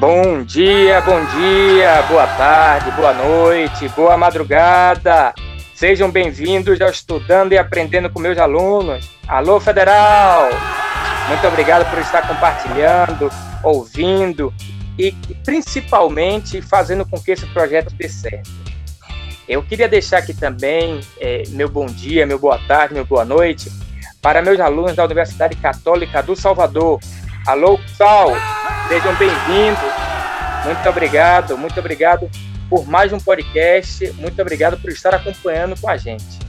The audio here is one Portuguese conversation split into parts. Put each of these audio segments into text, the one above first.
Bom dia, bom dia, boa tarde, boa noite, boa madrugada. Sejam bem-vindos ao Estudando e Aprendendo com meus alunos. Alô, Federal! Muito obrigado por estar compartilhando, ouvindo e principalmente fazendo com que esse projeto dê certo. Eu queria deixar aqui também é, meu bom dia, meu boa tarde, meu boa noite para meus alunos da Universidade Católica do Salvador. Alô, Sal! Sejam bem-vindos. Muito obrigado, muito obrigado por mais um podcast. Muito obrigado por estar acompanhando com a gente.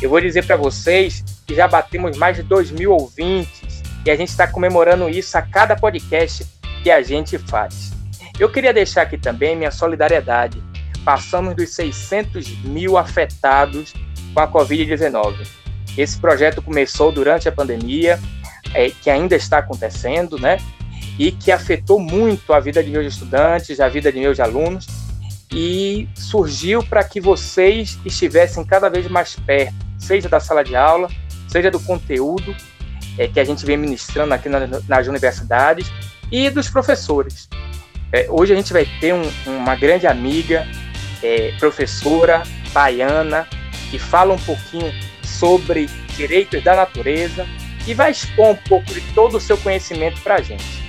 Eu vou dizer para vocês que já batemos mais de 2 mil ouvintes e a gente está comemorando isso a cada podcast que a gente faz. Eu queria deixar aqui também minha solidariedade. Passamos dos 600 mil afetados com a Covid-19. Esse projeto começou durante a pandemia, é, que ainda está acontecendo, né? E que afetou muito a vida de meus estudantes, a vida de meus alunos, e surgiu para que vocês estivessem cada vez mais perto, seja da sala de aula, seja do conteúdo é, que a gente vem ministrando aqui na, nas universidades e dos professores. É, hoje a gente vai ter um, uma grande amiga, é, professora baiana, que fala um pouquinho sobre direitos da natureza e vai expor um pouco de todo o seu conhecimento para a gente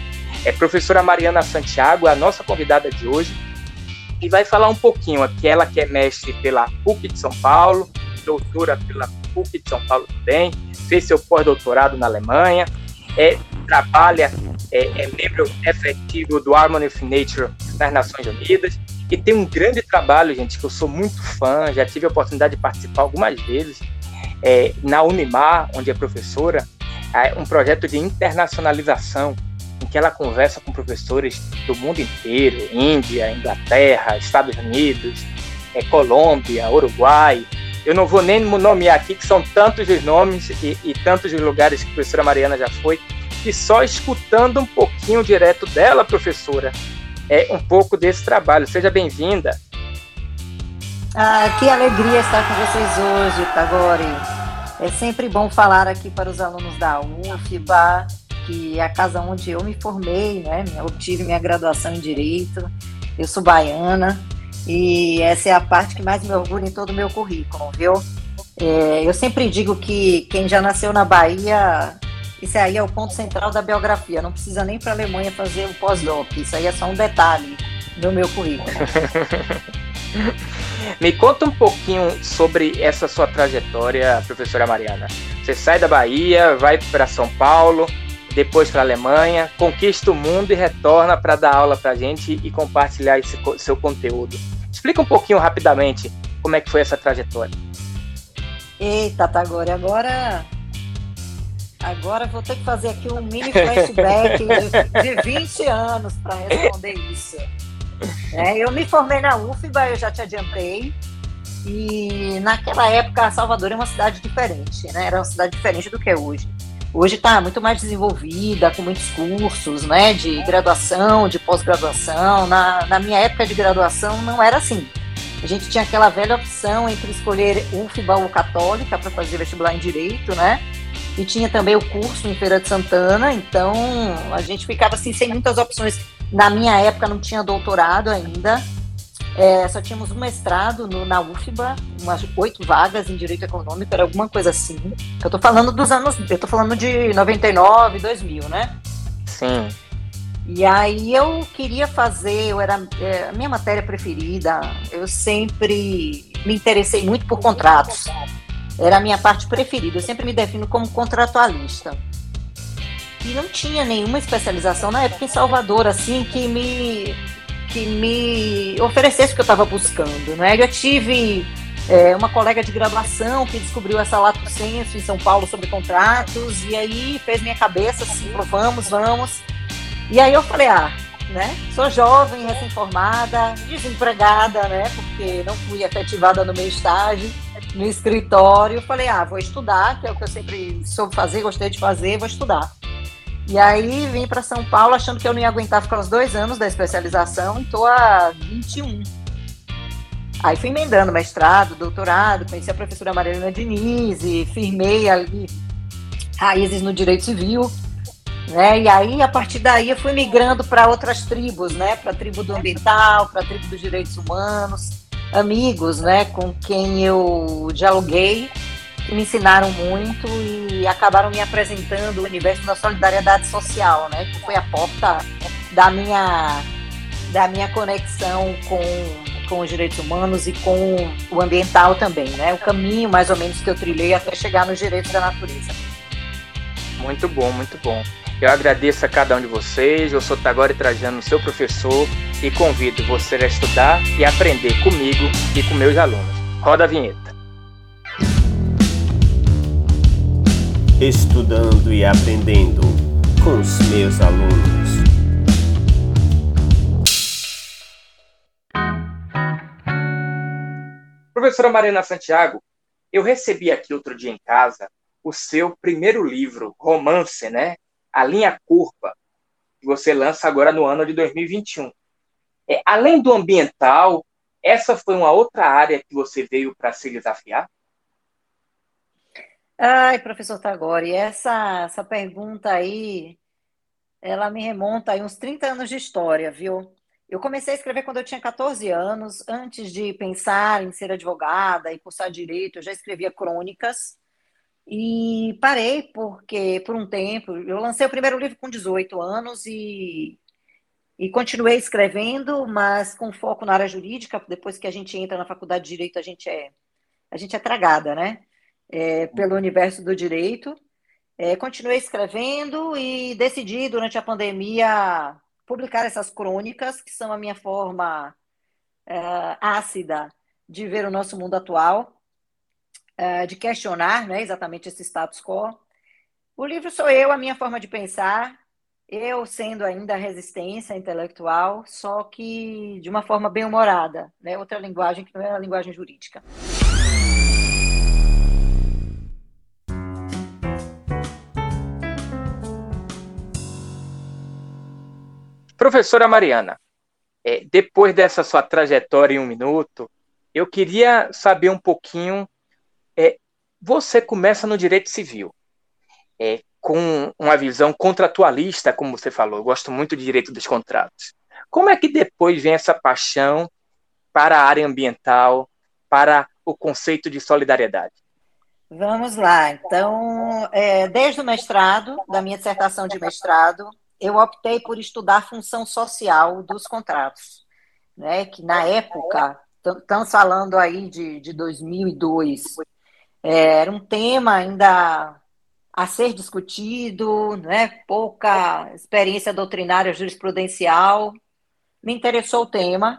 é professora Mariana Santiago, a nossa convidada de hoje, e vai falar um pouquinho aqui, ela que é mestre pela PUC de São Paulo, doutora pela PUC de São Paulo também, fez seu pós-doutorado na Alemanha, é, trabalha, é, é, membro efetivo do Harmony of Nature nas Nações Unidas, e tem um grande trabalho, gente, que eu sou muito fã, já tive a oportunidade de participar algumas vezes, é, na Unimar, onde é professora, é um projeto de internacionalização que ela conversa com professores do mundo inteiro, Índia, Inglaterra, Estados Unidos, é, Colômbia, Uruguai. Eu não vou nem nomear aqui, que são tantos os nomes e, e tantos os lugares que a professora Mariana já foi, e só escutando um pouquinho direto dela, professora, é um pouco desse trabalho. Seja bem-vinda. Ah, que alegria estar com vocês hoje, Tagore. É sempre bom falar aqui para os alunos da UFBA, que é a casa onde eu me formei, né? Obtive minha graduação em Direito. Eu sou baiana e essa é a parte que mais me orgulha em todo o meu currículo, viu? É, eu sempre digo que quem já nasceu na Bahia, isso aí é o ponto central da biografia. Não precisa nem para a Alemanha fazer um pós-doc. Isso aí é só um detalhe do meu currículo. Me conta um pouquinho sobre essa sua trajetória, professora Mariana. Você sai da Bahia, vai para São Paulo, depois para a Alemanha, conquista o mundo e retorna para dar aula para a gente e compartilhar esse seu conteúdo. Explica um pouquinho rapidamente como é que foi essa trajetória. Eita, Tagore, agora agora vou ter que fazer aqui um mini flashback de, de 20 anos para responder isso. É, eu me formei na UFBA, eu já te adiantei, e naquela época Salvador é uma cidade diferente, né? Era uma cidade diferente do que é hoje. Hoje está muito mais desenvolvida, com muitos cursos, né, de graduação, de pós-graduação. Na, na minha época de graduação não era assim. A gente tinha aquela velha opção entre escolher UFBA ou Católica para fazer vestibular em Direito, né? E tinha também o curso em Feira de Santana, então a gente ficava assim sem muitas opções. Na minha época não tinha doutorado ainda, é, só tínhamos um mestrado no, na UFBA, umas oito vagas em Direito Econômico, era alguma coisa assim. Eu tô falando dos anos, eu tô falando de 99, 2000, né? Sim. E aí eu queria fazer, eu era é, a minha matéria preferida, eu sempre me interessei muito por contratos. Era a minha parte preferida, eu sempre me defino como contratualista. E não tinha nenhuma especialização na época em Salvador, assim, que me que me oferecesse o que eu estava buscando. Né? Eu tive é, uma colega de graduação que descobriu essa lato senso em São Paulo sobre contratos, e aí fez minha cabeça assim, vamos, vamos. E aí eu falei, ah, né? Sou jovem, recém-formada, desempregada, né? Porque não fui efetivada no meu estágio, no escritório. Falei, ah, vou estudar, que é o que eu sempre soube fazer, gostei de fazer, vou estudar. E aí vim para São Paulo achando que eu não ia aguentar ficar os dois anos da especialização e tô há 21. Aí fui emendando mestrado, doutorado, conheci a professora Marilena Diniz e firmei ali raízes no direito civil. Né? E aí, a partir daí, eu fui migrando para outras tribos, né? Para a tribo do ambiental, para a tribo dos direitos humanos, amigos, né? Com quem eu dialoguei, que me ensinaram muito e acabaram me apresentando o universo da solidariedade social, né? Que foi a porta da minha da minha conexão com, com os direitos humanos e com o ambiental também, né? O caminho mais ou menos que eu trilhei até chegar nos direitos da natureza. Muito bom, muito bom. Eu agradeço a cada um de vocês. Eu sou Tagore Trajano, seu professor, e convido você a estudar e aprender comigo e com meus alunos. Roda a vinheta. Estudando e aprendendo com os meus alunos. Professora Marina Santiago, eu recebi aqui outro dia em casa o seu primeiro livro, romance, né? A Linha Curva, que você lança agora no ano de 2021. É, além do ambiental, essa foi uma outra área que você veio para se desafiar? Ai, professor Tagore, essa, essa pergunta aí, ela me remonta aí uns 30 anos de história, viu? Eu comecei a escrever quando eu tinha 14 anos, antes de pensar em ser advogada e cursar direito, eu já escrevia crônicas, e parei porque, por um tempo, eu lancei o primeiro livro com 18 anos e, e continuei escrevendo, mas com foco na área jurídica. Depois que a gente entra na faculdade de direito, a gente é, a gente é tragada, né? É, pelo universo do direito. É, continuei escrevendo e decidi, durante a pandemia, publicar essas crônicas, que são a minha forma é, ácida de ver o nosso mundo atual. Eh, de questionar né, exatamente esse status quo. O livro sou eu, a minha forma de pensar, eu sendo ainda resistência intelectual, só que de uma forma bem humorada, né? outra linguagem que não é a linguagem jurídica. Professora Mariana, é, depois dessa sua trajetória em um minuto, eu queria saber um pouquinho é, você começa no direito civil, é, com uma visão contratualista, como você falou. Eu gosto muito de direito dos contratos. Como é que depois vem essa paixão para a área ambiental, para o conceito de solidariedade? Vamos lá. Então, é, desde o mestrado, da minha dissertação de mestrado, eu optei por estudar a função social dos contratos, né? Que na época, estamos falando aí de, de 2002, é, era um tema ainda a ser discutido, né? pouca experiência doutrinária jurisprudencial. Me interessou o tema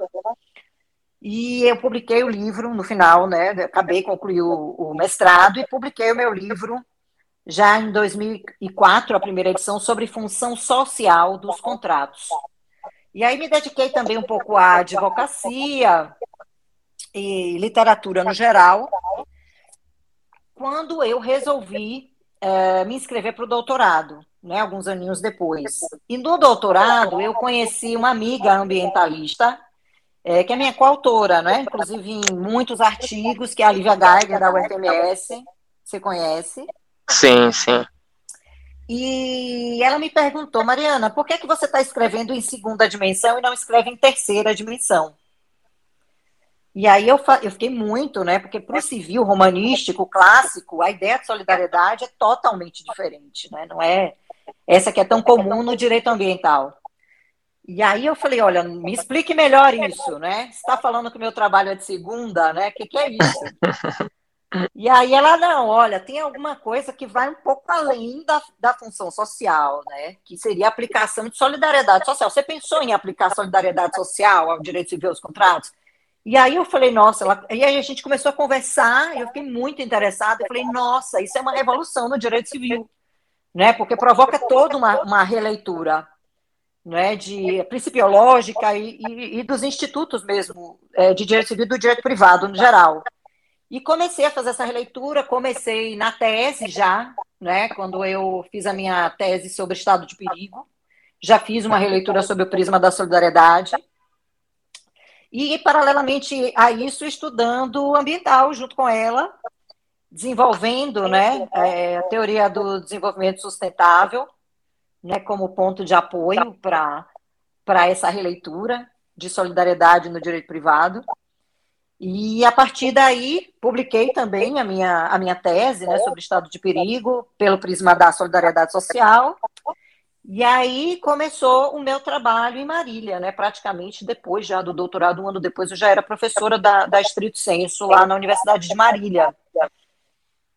e eu publiquei o livro no final, né? Acabei de concluir o, o mestrado e publiquei o meu livro já em 2004, a primeira edição, sobre função social dos contratos. E aí me dediquei também um pouco à advocacia e literatura no geral, quando eu resolvi é, me inscrever para o doutorado, né, alguns aninhos depois. E no doutorado eu conheci uma amiga ambientalista, é, que é minha coautora, né, inclusive em muitos artigos, que é a Lívia Geiger, da UFMS, você conhece? Sim, sim. E ela me perguntou, Mariana, por que, é que você está escrevendo em segunda dimensão e não escreve em terceira dimensão? E aí eu, eu fiquei muito, né? Porque para o civil romanístico, clássico, a ideia de solidariedade é totalmente diferente, né? Não é essa que é tão comum no direito ambiental. E aí eu falei, olha, me explique melhor isso, né? Você está falando que o meu trabalho é de segunda, né? O que, que é isso? E aí ela, não, olha, tem alguma coisa que vai um pouco além da, da função social, né? Que seria a aplicação de solidariedade social. Você pensou em aplicar solidariedade social ao direito civil aos contratos? E aí eu falei, nossa, ela... e aí a gente começou a conversar, eu fiquei muito interessada, eu falei, nossa, isso é uma revolução no direito civil, né? Porque provoca toda uma, uma releitura né, de principiológica e, e, e dos institutos mesmo é, de direito civil do direito privado no geral. E comecei a fazer essa releitura, comecei na tese já, né, quando eu fiz a minha tese sobre estado de perigo, já fiz uma releitura sobre o prisma da solidariedade, e, paralelamente a isso, estudando ambiental junto com ela, desenvolvendo né, é, a teoria do desenvolvimento sustentável, né, como ponto de apoio para essa releitura de solidariedade no direito privado. E a partir daí, publiquei também a minha, a minha tese né, sobre estado de perigo, pelo prisma da solidariedade social. E aí começou o meu trabalho em Marília, né? Praticamente depois já do doutorado, um ano depois, eu já era professora da, da Estrito Senso lá na Universidade de Marília.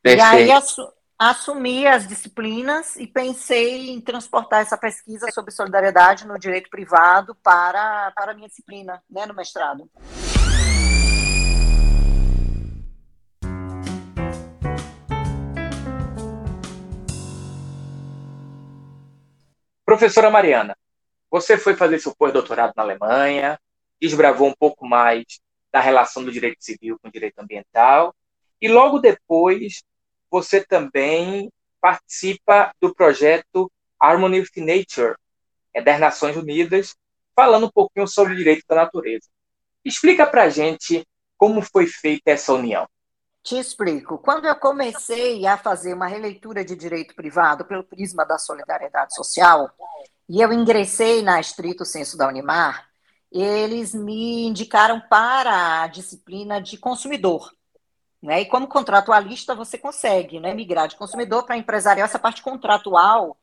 Perfeito. E aí assu assumi as disciplinas e pensei em transportar essa pesquisa sobre solidariedade no direito privado para, para a minha disciplina, né, no mestrado. Professora Mariana, você foi fazer seu pós-doutorado na Alemanha, desbravou um pouco mais da relação do direito civil com o direito ambiental, e logo depois você também participa do projeto Harmony with Nature, é das Nações Unidas, falando um pouquinho sobre o direito da natureza. Explica para a gente como foi feita essa união. Te explico. Quando eu comecei a fazer uma releitura de direito privado pelo prisma da solidariedade social, e eu ingressei na estrito senso da Unimar, eles me indicaram para a disciplina de consumidor. Né? E como contratualista, você consegue né, migrar de consumidor para empresarial. Essa parte contratual,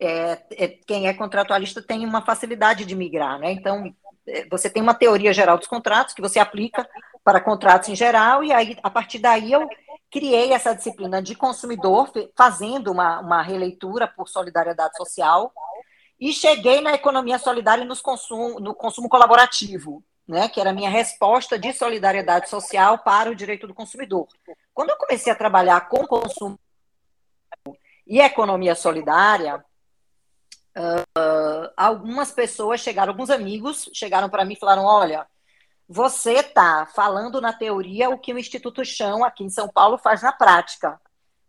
é, é, quem é contratualista tem uma facilidade de migrar. Né? Então, você tem uma teoria geral dos contratos que você aplica para contratos em geral, e aí, a partir daí, eu criei essa disciplina de consumidor, fazendo uma, uma releitura por solidariedade social, e cheguei na economia solidária nos consumo, no consumo colaborativo, né, que era a minha resposta de solidariedade social para o direito do consumidor. Quando eu comecei a trabalhar com consumo e economia solidária, uh, algumas pessoas chegaram, alguns amigos chegaram para mim e falaram: olha, você está falando na teoria o que o Instituto Chão aqui em São Paulo faz na prática.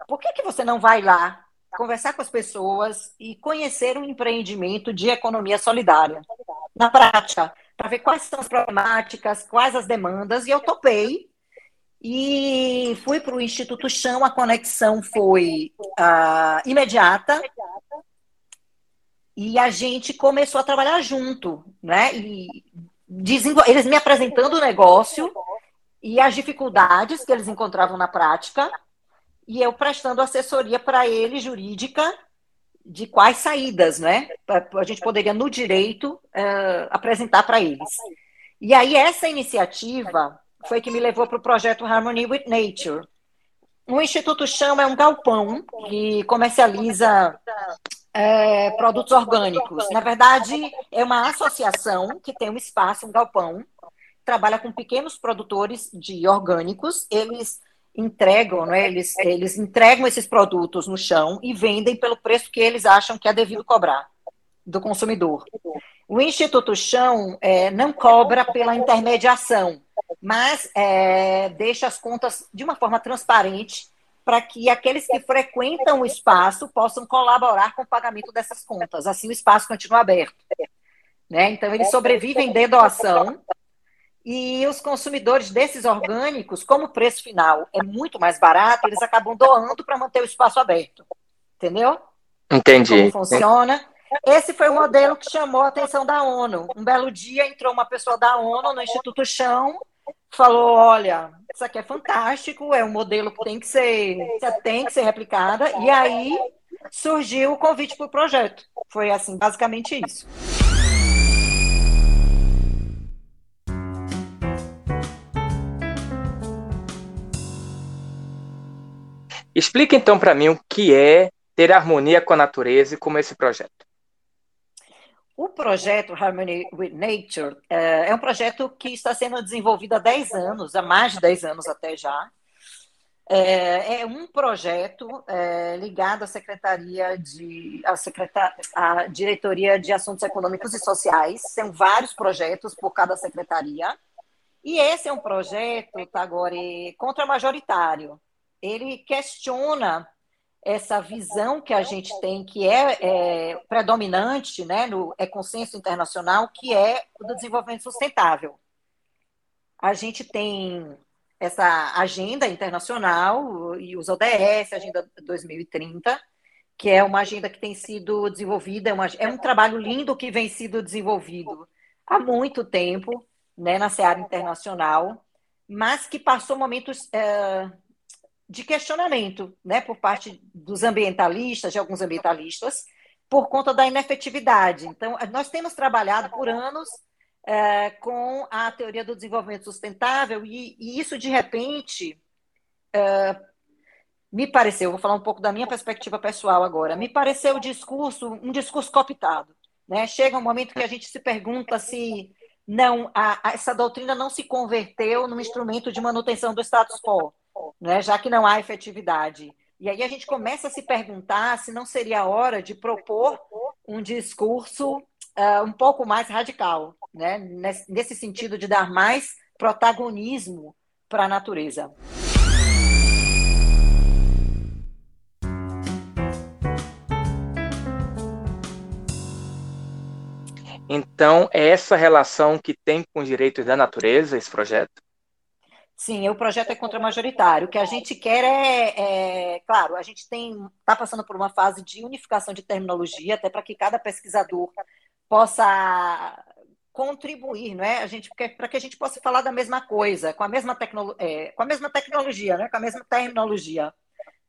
Por que, que você não vai lá conversar com as pessoas e conhecer um empreendimento de economia solidária na prática, para ver quais são as problemáticas, quais as demandas, e eu topei e fui para o Instituto Chão, a conexão foi uh, imediata, e a gente começou a trabalhar junto, né? E eles me apresentando o negócio e as dificuldades que eles encontravam na prática, e eu prestando assessoria para ele jurídica de quais saídas, né? A gente poderia, no direito, uh, apresentar para eles. E aí, essa iniciativa foi que me levou para o projeto Harmony with Nature. O Instituto Chama é um galpão que comercializa é, produtos orgânicos. Na verdade, é uma associação que tem um espaço, um galpão, trabalha com pequenos produtores de orgânicos. Eles entregam, né, eles, eles entregam esses produtos no chão e vendem pelo preço que eles acham que é devido cobrar do consumidor. O Instituto Chão é, não cobra pela intermediação, mas é, deixa as contas de uma forma transparente para que aqueles que frequentam o espaço possam colaborar com o pagamento dessas contas. Assim, o espaço continua aberto. Né? Então, eles sobrevivem de doação e os consumidores desses orgânicos, como o preço final é muito mais barato, eles acabam doando para manter o espaço aberto. Entendeu? Entendi. Como funciona. Esse foi o modelo que chamou a atenção da ONU. Um belo dia entrou uma pessoa da ONU no Instituto Chão falou: olha, isso aqui é fantástico, é um modelo que tem que ser, tem que ser replicada, e aí surgiu o convite para o projeto. Foi assim, basicamente isso. Explica então para mim o que é ter harmonia com a natureza e como esse projeto. O projeto Harmony with Nature é, é um projeto que está sendo desenvolvido há 10 anos, há mais de 10 anos até já. É, é um projeto é, ligado à Secretaria de à, Secretar, à Diretoria de Assuntos Econômicos e Sociais. São vários projetos por cada secretaria. E esse é um projeto, Tagore, contra-majoritário. Ele questiona essa visão que a gente tem, que é, é, predominante, né, no, é consenso internacional, que é o do desenvolvimento sustentável. A gente tem essa agenda internacional e os ODS, Agenda 2030, que é uma agenda que tem sido desenvolvida, é, uma, é um trabalho lindo que vem sido desenvolvido há muito tempo, né, na seara internacional, mas que passou momentos é, de questionamento, né, por parte dos ambientalistas, de alguns ambientalistas, por conta da inefetividade. Então, nós temos trabalhado por anos é, com a teoria do desenvolvimento sustentável e, e isso, de repente, é, me pareceu, vou falar um pouco da minha perspectiva pessoal agora, me pareceu o discurso, um discurso cooptado. Né? Chega um momento que a gente se pergunta se não a, a, essa doutrina não se converteu num instrumento de manutenção do status quo, né? já que não há efetividade. E aí a gente começa a se perguntar se não seria a hora de propor um discurso uh, um pouco mais radical, né? nesse, nesse sentido de dar mais protagonismo para a natureza. Então, é essa relação que tem com os direitos da natureza, esse projeto? Sim, o projeto é contra-majoritário. O que a gente quer é, é claro, a gente tem está passando por uma fase de unificação de terminologia, até para que cada pesquisador possa contribuir, não é? A gente para que a gente possa falar da mesma coisa, com a mesma tecno, é, com a mesma tecnologia, né? Com a mesma terminologia,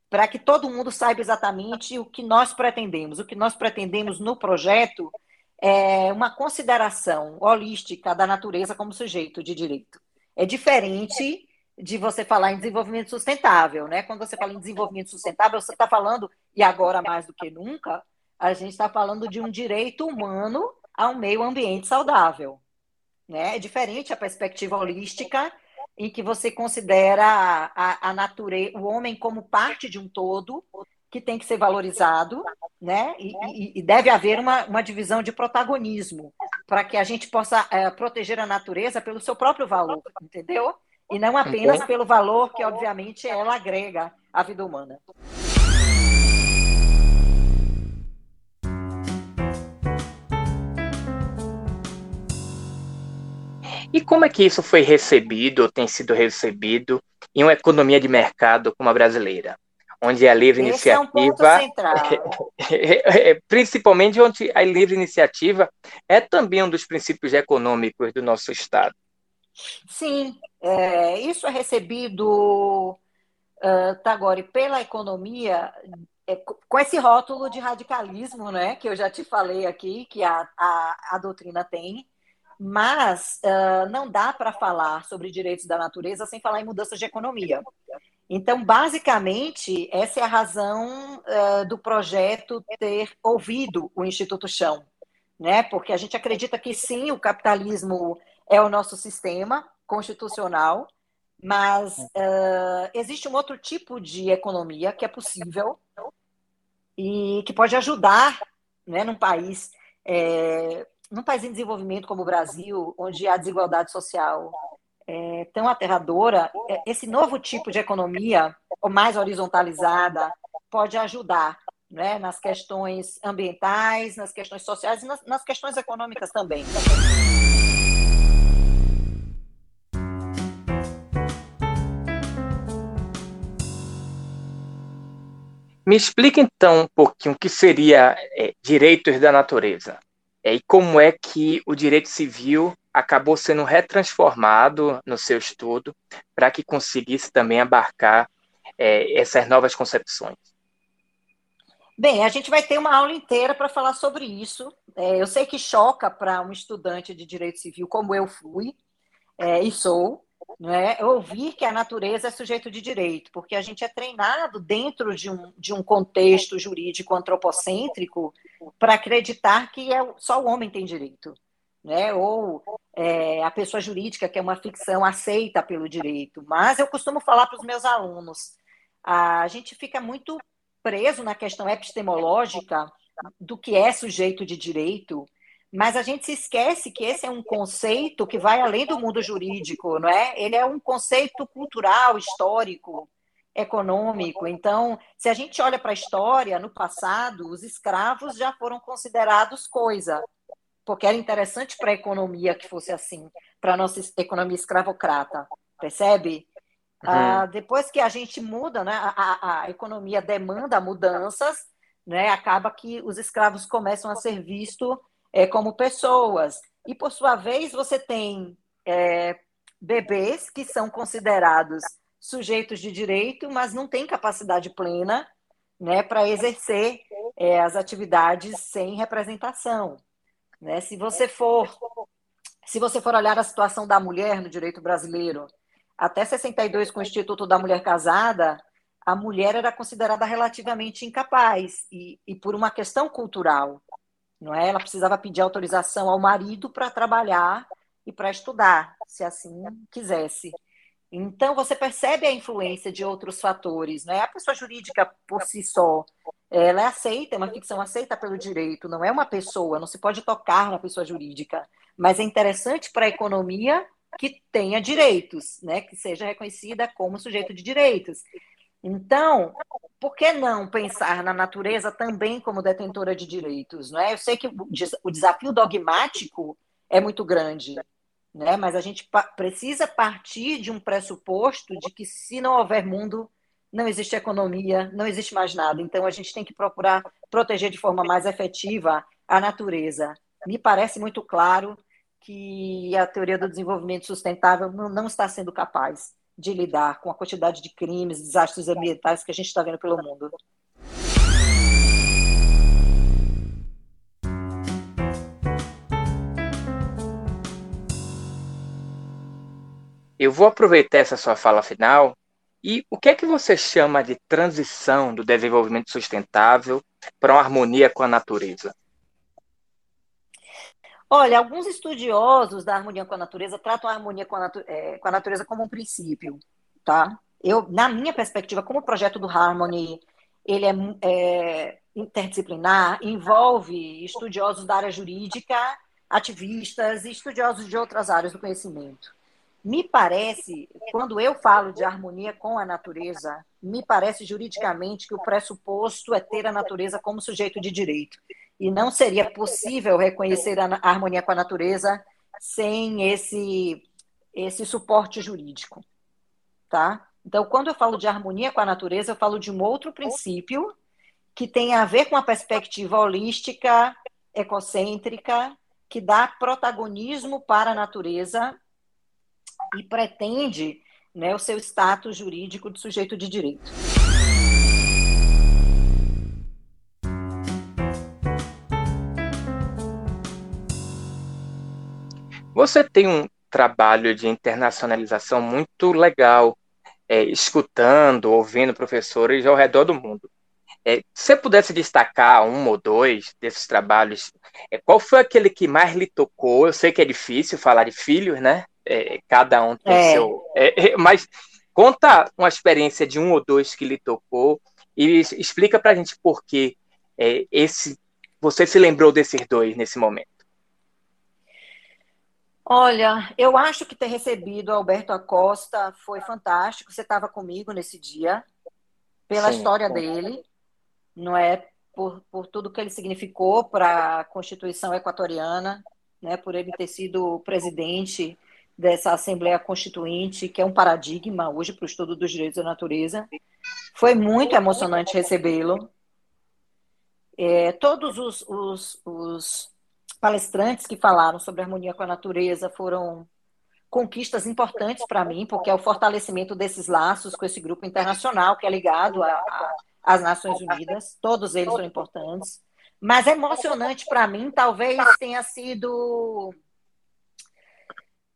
para que todo mundo saiba exatamente o que nós pretendemos. O que nós pretendemos no projeto é, uma consideração holística da natureza como sujeito de direito. É diferente de você falar em desenvolvimento sustentável, né? Quando você fala em desenvolvimento sustentável, você está falando, e agora mais do que nunca, a gente está falando de um direito humano a um meio ambiente saudável. Né? É diferente a perspectiva holística, em que você considera a, a natureza, o homem como parte de um todo, que tem que ser valorizado, né? E, e deve haver uma, uma divisão de protagonismo para que a gente possa é, proteger a natureza pelo seu próprio valor, entendeu? E não apenas pelo valor que, obviamente, ela agrega à vida humana. E como é que isso foi recebido, ou tem sido recebido, em uma economia de mercado como a brasileira? Onde a livre Esse iniciativa, é um principalmente onde a livre iniciativa é também um dos princípios econômicos do nosso Estado. Sim, é, isso é recebido, uh, Tagore, pela economia, é, com esse rótulo de radicalismo, né, que eu já te falei aqui, que a, a, a doutrina tem, mas uh, não dá para falar sobre direitos da natureza sem falar em mudanças de economia. Então, basicamente, essa é a razão uh, do projeto ter ouvido o Instituto Chão, né? Porque a gente acredita que sim, o capitalismo é o nosso sistema constitucional, mas uh, existe um outro tipo de economia que é possível e que pode ajudar, né, num país, é, num país em desenvolvimento como o Brasil, onde a desigualdade social é, tão aterradora, é, esse novo tipo de economia, mais horizontalizada, pode ajudar né, nas questões ambientais, nas questões sociais e nas, nas questões econômicas também. Me explica então um pouquinho o que seria é, direitos da natureza é, e como é que o direito civil acabou sendo retransformado no seu estudo para que conseguisse também abarcar é, essas novas concepções? Bem, a gente vai ter uma aula inteira para falar sobre isso. É, eu sei que choca para um estudante de direito civil, como eu fui é, e sou, né, ouvir que a natureza é sujeito de direito, porque a gente é treinado dentro de um, de um contexto jurídico antropocêntrico para acreditar que é, só o homem tem direito né? Ou é, a pessoa jurídica, que é uma ficção, aceita pelo direito. Mas eu costumo falar para os meus alunos, a gente fica muito preso na questão epistemológica do que é sujeito de direito, mas a gente se esquece que esse é um conceito que vai além do mundo jurídico, não é? Ele é um conceito cultural, histórico, econômico. Então, se a gente olha para a história, no passado, os escravos já foram considerados coisa, porque era interessante para a economia que fosse assim, para a nossa economia escravocrata, percebe? Uhum. Ah, depois que a gente muda, né, a, a, economia demanda mudanças, né, acaba que os escravos começam a ser vistos é, como pessoas. E, por sua vez, você tem é, bebês que são considerados sujeitos de direito, mas não têm capacidade plena né, para exercer é, as atividades sem representação. Né? Se você for se você for olhar a situação da mulher no direito brasileiro, até 62 com o Instituto da Mulher Casada, a mulher era considerada relativamente incapaz e, e por uma questão cultural, não é? Ela precisava pedir autorização ao marido para trabalhar e para estudar, se assim quisesse. Então, você percebe a influência de outros fatores, não é? A pessoa jurídica por si só, ela é aceita, é uma ficção aceita pelo direito, não é uma pessoa, não se pode tocar na pessoa jurídica, mas é interessante para a economia que tenha direitos, né? Que seja reconhecida como sujeito de direitos. Então, por que não pensar na natureza também como detentora de direitos? Não é? Eu sei que o desafio dogmático é muito grande, né? mas a gente precisa partir de um pressuposto de que se não houver mundo, não existe economia, não existe mais nada. Então, a gente tem que procurar proteger de forma mais efetiva a natureza. Me parece muito claro que a teoria do desenvolvimento sustentável não está sendo capaz de lidar com a quantidade de crimes, desastres ambientais que a gente está vendo pelo mundo. Eu vou aproveitar essa sua fala final e o que é que você chama de transição do desenvolvimento sustentável para uma harmonia com a natureza? Olha, alguns estudiosos da harmonia com a natureza tratam a harmonia com a, natu é, com a natureza como um princípio, tá? Eu, na minha perspectiva, como o projeto do Harmony ele é, é interdisciplinar, envolve estudiosos da área jurídica, ativistas e estudiosos de outras áreas do conhecimento. Me parece, quando eu falo de harmonia com a natureza, me parece juridicamente que o pressuposto é ter a natureza como sujeito de direito e não seria possível reconhecer a harmonia com a natureza sem esse esse suporte jurídico, tá? Então, quando eu falo de harmonia com a natureza, eu falo de um outro princípio que tem a ver com a perspectiva holística, ecocêntrica, que dá protagonismo para a natureza e pretende né, o seu status jurídico de sujeito de direito. Você tem um trabalho de internacionalização muito legal, é, escutando, ouvindo professores ao redor do mundo. É, se você pudesse destacar um ou dois desses trabalhos, é, qual foi aquele que mais lhe tocou? Eu sei que é difícil falar de filhos, né? É, cada um tem é. seu. É, é, mas conta uma experiência de um ou dois que lhe tocou e explica para a gente por que esse, você se lembrou desses dois nesse momento. Olha, eu acho que ter recebido Alberto Acosta foi fantástico. Você estava comigo nesse dia, pela Sim, história dele, não é? Por, por tudo que ele significou para a Constituição equatoriana, né? por ele ter sido presidente dessa Assembleia Constituinte, que é um paradigma hoje para o estudo dos direitos da natureza. Foi muito emocionante recebê-lo. É, todos os, os, os palestrantes que falaram sobre harmonia com a natureza foram conquistas importantes para mim, porque é o fortalecimento desses laços com esse grupo internacional que é ligado às Nações Unidas. Todos eles são importantes. Mas emocionante para mim, talvez tenha sido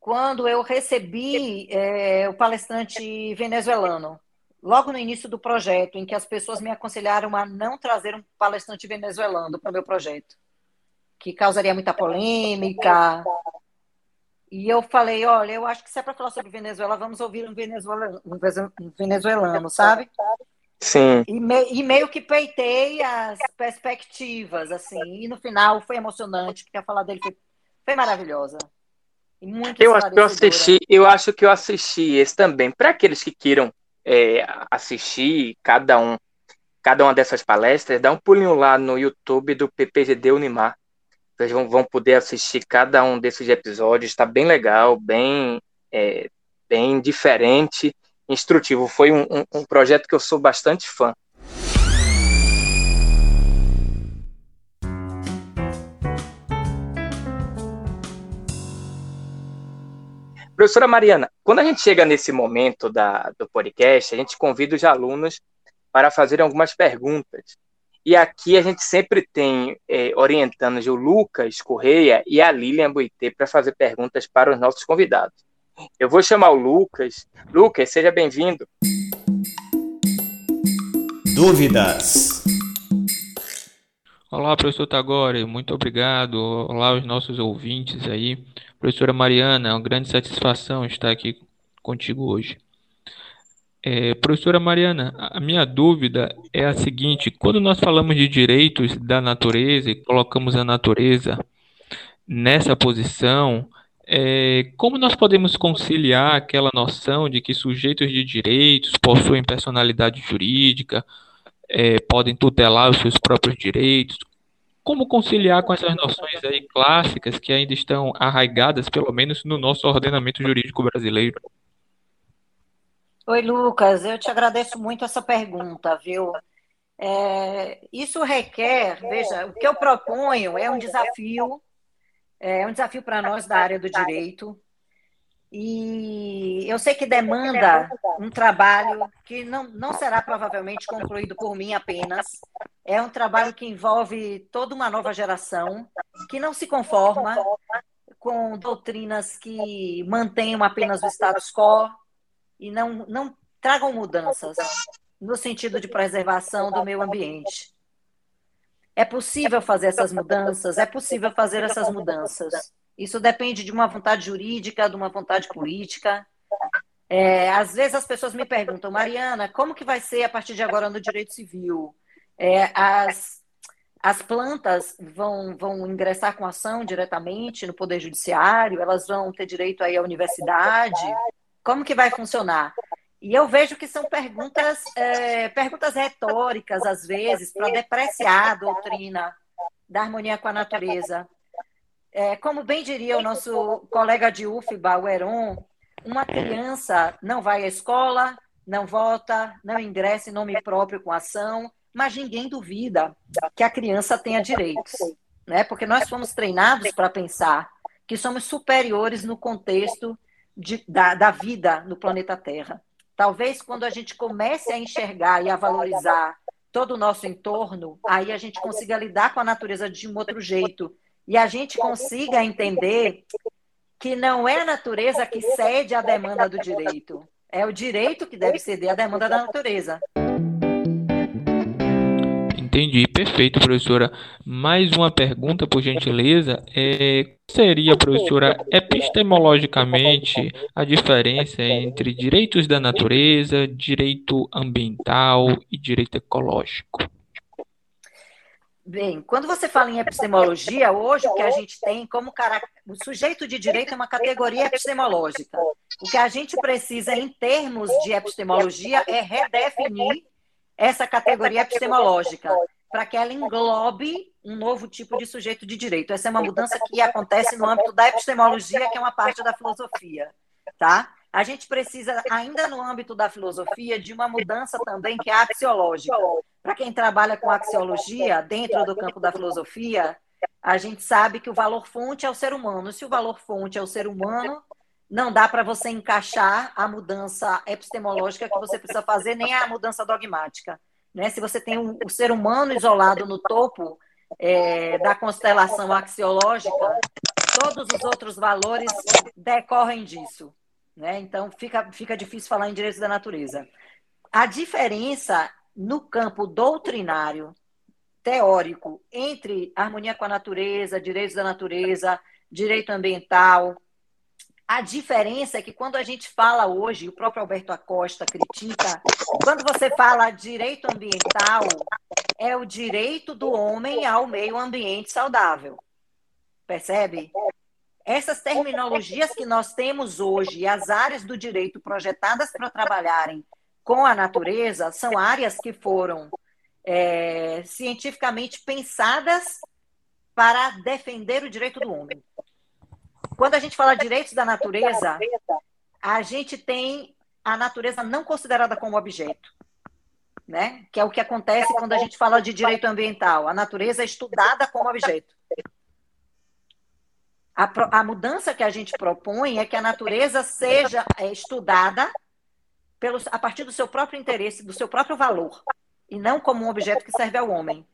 quando eu recebi é, o palestrante venezuelano, logo no início do projeto, em que as pessoas me aconselharam a não trazer um palestrante venezuelano para o meu projeto que causaria muita polêmica. E eu falei, olha, eu acho que se é para falar sobre Venezuela, vamos ouvir um venezuelano, um venezuelano sabe? Sim. E, me, e, meio que peitei as perspectivas, assim. E no final foi emocionante, porque a fala dele foi, foi maravilhosa. Eu acho que eu assisti, eu acho que eu assisti esse também. Para aqueles que queiram é, assistir cada um, cada uma dessas palestras, dá um pulinho lá no YouTube do PPGD Unimar. Vocês vão, vão poder assistir cada um desses episódios. Está bem legal, bem, é, bem diferente, instrutivo. Foi um, um, um projeto que eu sou bastante fã. Professora Mariana, quando a gente chega nesse momento da, do podcast, a gente convida os alunos para fazer algumas perguntas. E aqui a gente sempre tem é, orientando o Lucas Correia e a Lilian Boitê para fazer perguntas para os nossos convidados. Eu vou chamar o Lucas. Lucas, seja bem-vindo. Dúvidas. Olá, professor Tagore, muito obrigado. Olá aos nossos ouvintes aí. Professora Mariana, é uma grande satisfação estar aqui contigo hoje. É, professora Mariana, a minha dúvida é a seguinte: quando nós falamos de direitos da natureza e colocamos a natureza nessa posição, é, como nós podemos conciliar aquela noção de que sujeitos de direitos possuem personalidade jurídica, é, podem tutelar os seus próprios direitos? Como conciliar com essas noções aí clássicas que ainda estão arraigadas, pelo menos no nosso ordenamento jurídico brasileiro? Oi, Lucas, eu te agradeço muito essa pergunta, viu? É, isso requer, veja, o que eu proponho é um desafio, é um desafio para nós da área do direito, e eu sei que demanda um trabalho que não, não será provavelmente concluído por mim apenas. É um trabalho que envolve toda uma nova geração que não se conforma com doutrinas que mantenham apenas o status quo, e não, não tragam mudanças no sentido de preservação do meio ambiente. É possível fazer essas mudanças? É possível fazer essas mudanças. Isso depende de uma vontade jurídica, de uma vontade política. É, às vezes as pessoas me perguntam, Mariana, como que vai ser a partir de agora no direito civil? É, as, as plantas vão, vão ingressar com ação diretamente no Poder Judiciário? Elas vão ter direito aí à universidade? Como que vai funcionar? E eu vejo que são perguntas, é, perguntas retóricas, às vezes, para depreciar a doutrina da harmonia com a natureza. É, como bem diria o nosso colega de UFBA, o Heron, uma criança não vai à escola, não vota, não ingressa em nome próprio com ação, mas ninguém duvida que a criança tenha direitos, né? Porque nós fomos treinados para pensar que somos superiores no contexto de, da, da vida no planeta Terra. Talvez quando a gente comece a enxergar e a valorizar todo o nosso entorno, aí a gente consiga lidar com a natureza de um outro jeito. E a gente consiga entender que não é a natureza que cede à demanda do direito. É o direito que deve ceder à demanda da natureza. Entendi, perfeito, professora. Mais uma pergunta, por gentileza. É, seria, professora, epistemologicamente a diferença entre direitos da natureza, direito ambiental e direito ecológico? Bem, quando você fala em epistemologia, hoje o que a gente tem como cara... o sujeito de direito é uma categoria epistemológica. O que a gente precisa em termos de epistemologia é redefinir essa categoria epistemológica, para que ela englobe um novo tipo de sujeito de direito. Essa é uma mudança que acontece no âmbito da epistemologia, que é uma parte da filosofia, tá? A gente precisa, ainda no âmbito da filosofia, de uma mudança também que é axiológica. Para quem trabalha com axiologia, dentro do campo da filosofia, a gente sabe que o valor fonte é o ser humano. Se o valor fonte é o ser humano, não dá para você encaixar a mudança epistemológica que você precisa fazer, nem a mudança dogmática. Né? Se você tem o, o ser humano isolado no topo é, da constelação axiológica, todos os outros valores decorrem disso. Né? Então, fica, fica difícil falar em direitos da natureza. A diferença no campo doutrinário, teórico, entre harmonia com a natureza, direitos da natureza, direito ambiental, a diferença é que quando a gente fala hoje, o próprio Alberto Acosta critica, quando você fala direito ambiental, é o direito do homem ao meio ambiente saudável. Percebe? Essas terminologias que nós temos hoje e as áreas do direito projetadas para trabalharem com a natureza são áreas que foram é, cientificamente pensadas para defender o direito do homem. Quando a gente fala direitos da natureza, a gente tem a natureza não considerada como objeto, né? Que é o que acontece quando a gente fala de direito ambiental. A natureza é estudada como objeto. A, a mudança que a gente propõe é que a natureza seja é, estudada a partir do seu próprio interesse, do seu próprio valor, e não como um objeto que serve ao homem.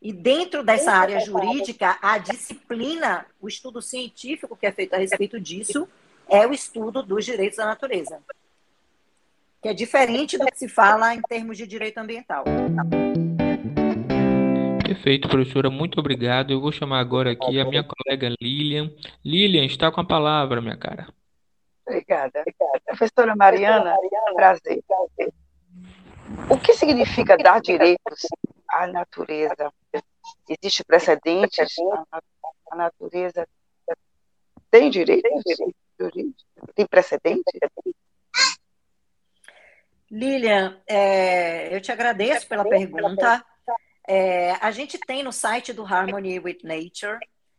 E dentro dessa área jurídica, a disciplina, o estudo científico que é feito a respeito disso, é o estudo dos direitos da natureza, que é diferente do que se fala em termos de direito ambiental. Perfeito, professora, muito obrigado. Eu vou chamar agora aqui a minha colega Lilian. Lilian, está com a palavra, minha cara. Obrigada. obrigada. Professora Mariana, prazer. O que significa dar direitos à natureza? Existe precedentes? A natureza tem direitos? Tem precedentes? Lilian, é, eu te agradeço pela pergunta. É, a gente tem no site do Harmony with Nature,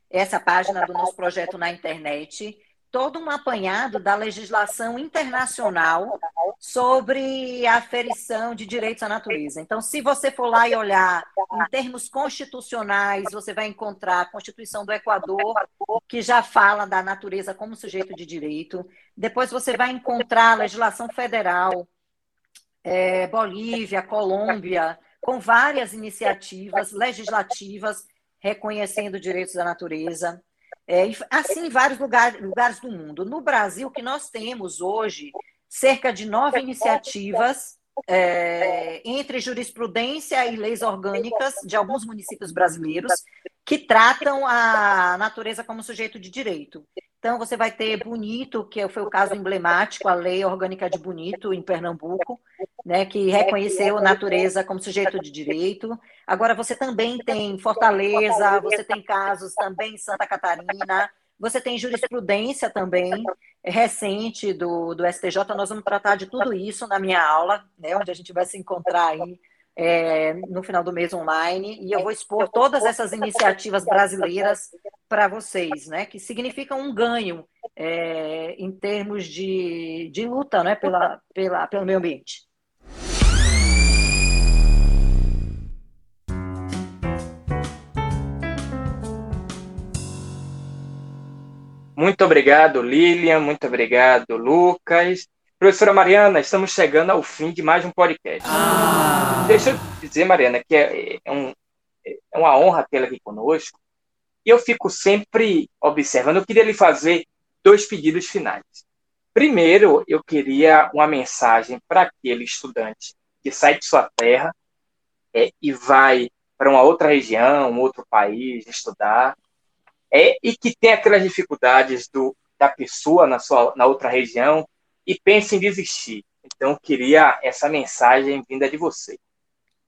essa página do nosso projeto na internet, todo um apanhado da legislação internacional sobre a aferição de direitos à natureza. Então, se você for lá e olhar em termos constitucionais, você vai encontrar a Constituição do Equador, que já fala da natureza como sujeito de direito. Depois você vai encontrar a legislação federal, é, Bolívia, Colômbia, com várias iniciativas legislativas reconhecendo direitos da natureza. É, assim, em vários lugares, lugares do mundo. No Brasil, que nós temos hoje cerca de nove iniciativas é, entre jurisprudência e leis orgânicas de alguns municípios brasileiros que tratam a natureza como sujeito de direito. Então, você vai ter Bonito, que foi o caso emblemático, a Lei Orgânica de Bonito, em Pernambuco, né, que reconheceu a natureza como sujeito de direito. Agora, você também tem Fortaleza, você tem casos também em Santa Catarina, você tem jurisprudência também recente do, do STJ. Nós vamos tratar de tudo isso na minha aula, né, onde a gente vai se encontrar aí é, no final do mês online, e eu vou expor todas essas iniciativas brasileiras para vocês, né, que significam um ganho é, em termos de, de luta né, pela, pela, pelo meio ambiente. Muito obrigado, Lilian. Muito obrigado, Lucas. Professora Mariana, estamos chegando ao fim de mais um podcast. Ah. Deixa eu dizer, Mariana, que é, é, um, é uma honra tê-la aqui conosco. E eu fico sempre observando. Eu queria lhe fazer dois pedidos finais. Primeiro, eu queria uma mensagem para aquele estudante que sai de sua terra é, e vai para uma outra região, um outro país estudar, é, e que tem aquelas dificuldades do, da pessoa na, sua, na outra região e pense em desistir. Então, queria essa mensagem vinda de você.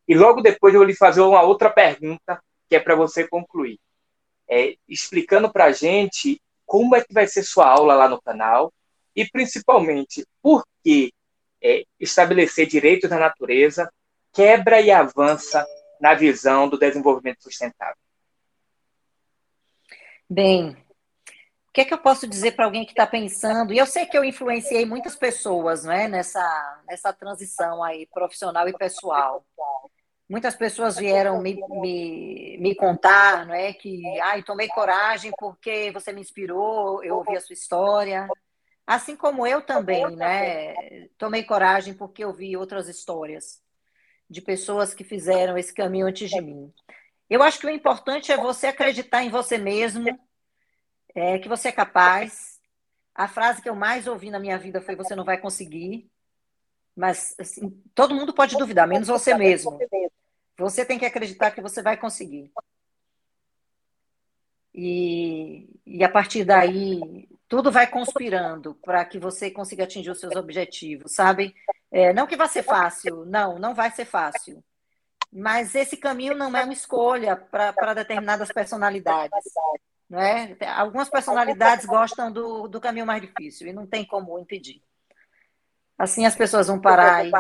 E logo depois eu vou lhe fazer uma outra pergunta, que é para você concluir. É, explicando para a gente como é que vai ser sua aula lá no canal e, principalmente, por que é, estabelecer direitos da natureza quebra e avança na visão do desenvolvimento sustentável. Bem, que é que eu posso dizer para alguém que está pensando? E eu sei que eu influenciei muitas pessoas né, nessa, nessa transição aí profissional e pessoal. Muitas pessoas vieram me, me, me contar não é, que ai, tomei coragem porque você me inspirou, eu ouvi a sua história. Assim como eu também, né? Tomei coragem porque eu vi outras histórias de pessoas que fizeram esse caminho antes de mim. Eu acho que o importante é você acreditar em você mesmo, é, que você é capaz. A frase que eu mais ouvi na minha vida foi: Você não vai conseguir. Mas assim, todo mundo pode duvidar, menos você mesmo. Você tem que acreditar que você vai conseguir. E, e a partir daí, tudo vai conspirando para que você consiga atingir os seus objetivos, sabe? É, não que vai ser fácil, não, não vai ser fácil. Mas esse caminho não é uma escolha para determinadas personalidades. Né? Algumas personalidades gostam do, do caminho mais difícil e não tem como impedir. Assim as pessoas vão parar em,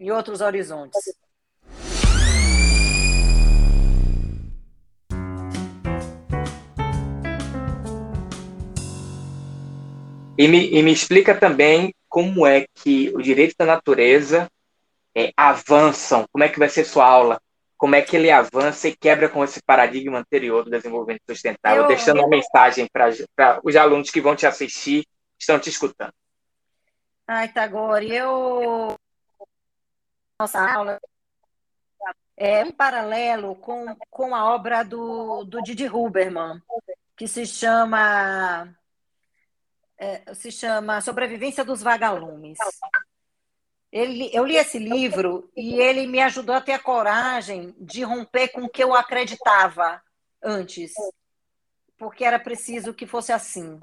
em outros horizontes. E me, e me explica também como é que o direito da natureza é, avançam, como é que vai ser sua aula, como é que ele avança e quebra com esse paradigma anterior do desenvolvimento sustentável, eu, deixando eu... uma mensagem para os alunos que vão te assistir, estão te escutando. Ai, Tagore, eu. Nossa aula é um paralelo com, com a obra do, do Didi Huberman, que se chama é, se chama Sobrevivência dos Vagalumes. Ele, eu li esse livro e ele me ajudou a ter a coragem de romper com o que eu acreditava antes, porque era preciso que fosse assim.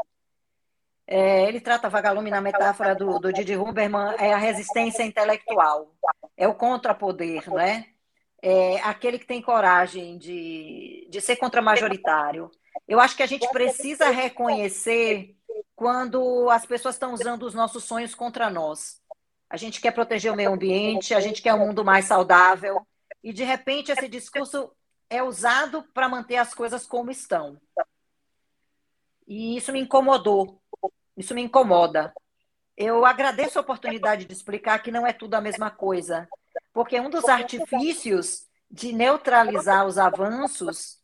É, ele trata vagalume na metáfora do, do Didi Huberman, é a resistência intelectual, é o contrapoder, né? É aquele que tem coragem de, de ser contramajoritário. Eu acho que a gente precisa reconhecer quando as pessoas estão usando os nossos sonhos contra nós. A gente quer proteger o meio ambiente, a gente quer um mundo mais saudável, e de repente esse discurso é usado para manter as coisas como estão. E isso me incomodou, isso me incomoda. Eu agradeço a oportunidade de explicar que não é tudo a mesma coisa, porque um dos artifícios de neutralizar os avanços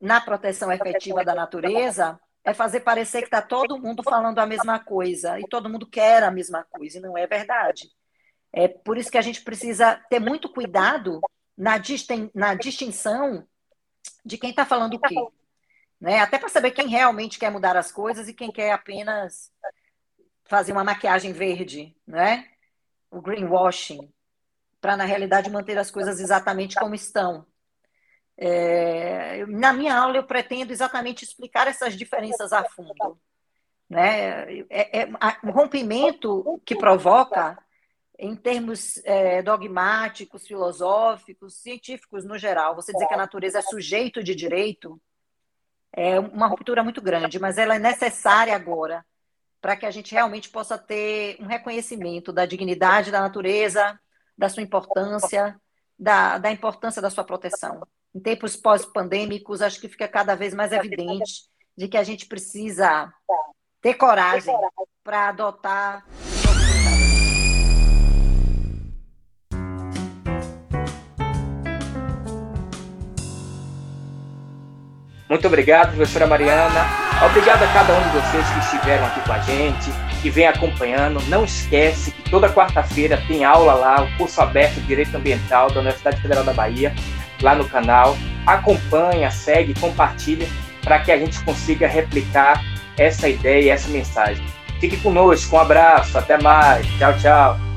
na proteção efetiva da natureza é fazer parecer que está todo mundo falando a mesma coisa e todo mundo quer a mesma coisa, e não é verdade. É por isso que a gente precisa ter muito cuidado na, distin na distinção de quem está falando o quê. Né? Até para saber quem realmente quer mudar as coisas e quem quer apenas fazer uma maquiagem verde, né? o greenwashing, para na realidade manter as coisas exatamente como estão. É, na minha aula eu pretendo exatamente explicar essas diferenças a fundo. Né? É, é, o rompimento que provoca em termos é, dogmáticos, filosóficos, científicos no geral, você dizer que a natureza é sujeito de direito, é uma ruptura muito grande, mas ela é necessária agora para que a gente realmente possa ter um reconhecimento da dignidade da natureza, da sua importância, da, da importância da sua proteção. Em tempos pós-pandêmicos, acho que fica cada vez mais evidente de que a gente precisa ter coragem para adotar Muito obrigado, professora Mariana. Obrigado a cada um de vocês que estiveram aqui com a gente, que vem acompanhando. Não esquece que toda quarta-feira tem aula lá, o curso aberto de Direito Ambiental da Universidade Federal da Bahia, lá no canal. Acompanha, segue, compartilha para que a gente consiga replicar essa ideia e essa mensagem. Fique conosco, um abraço, até mais. Tchau, tchau.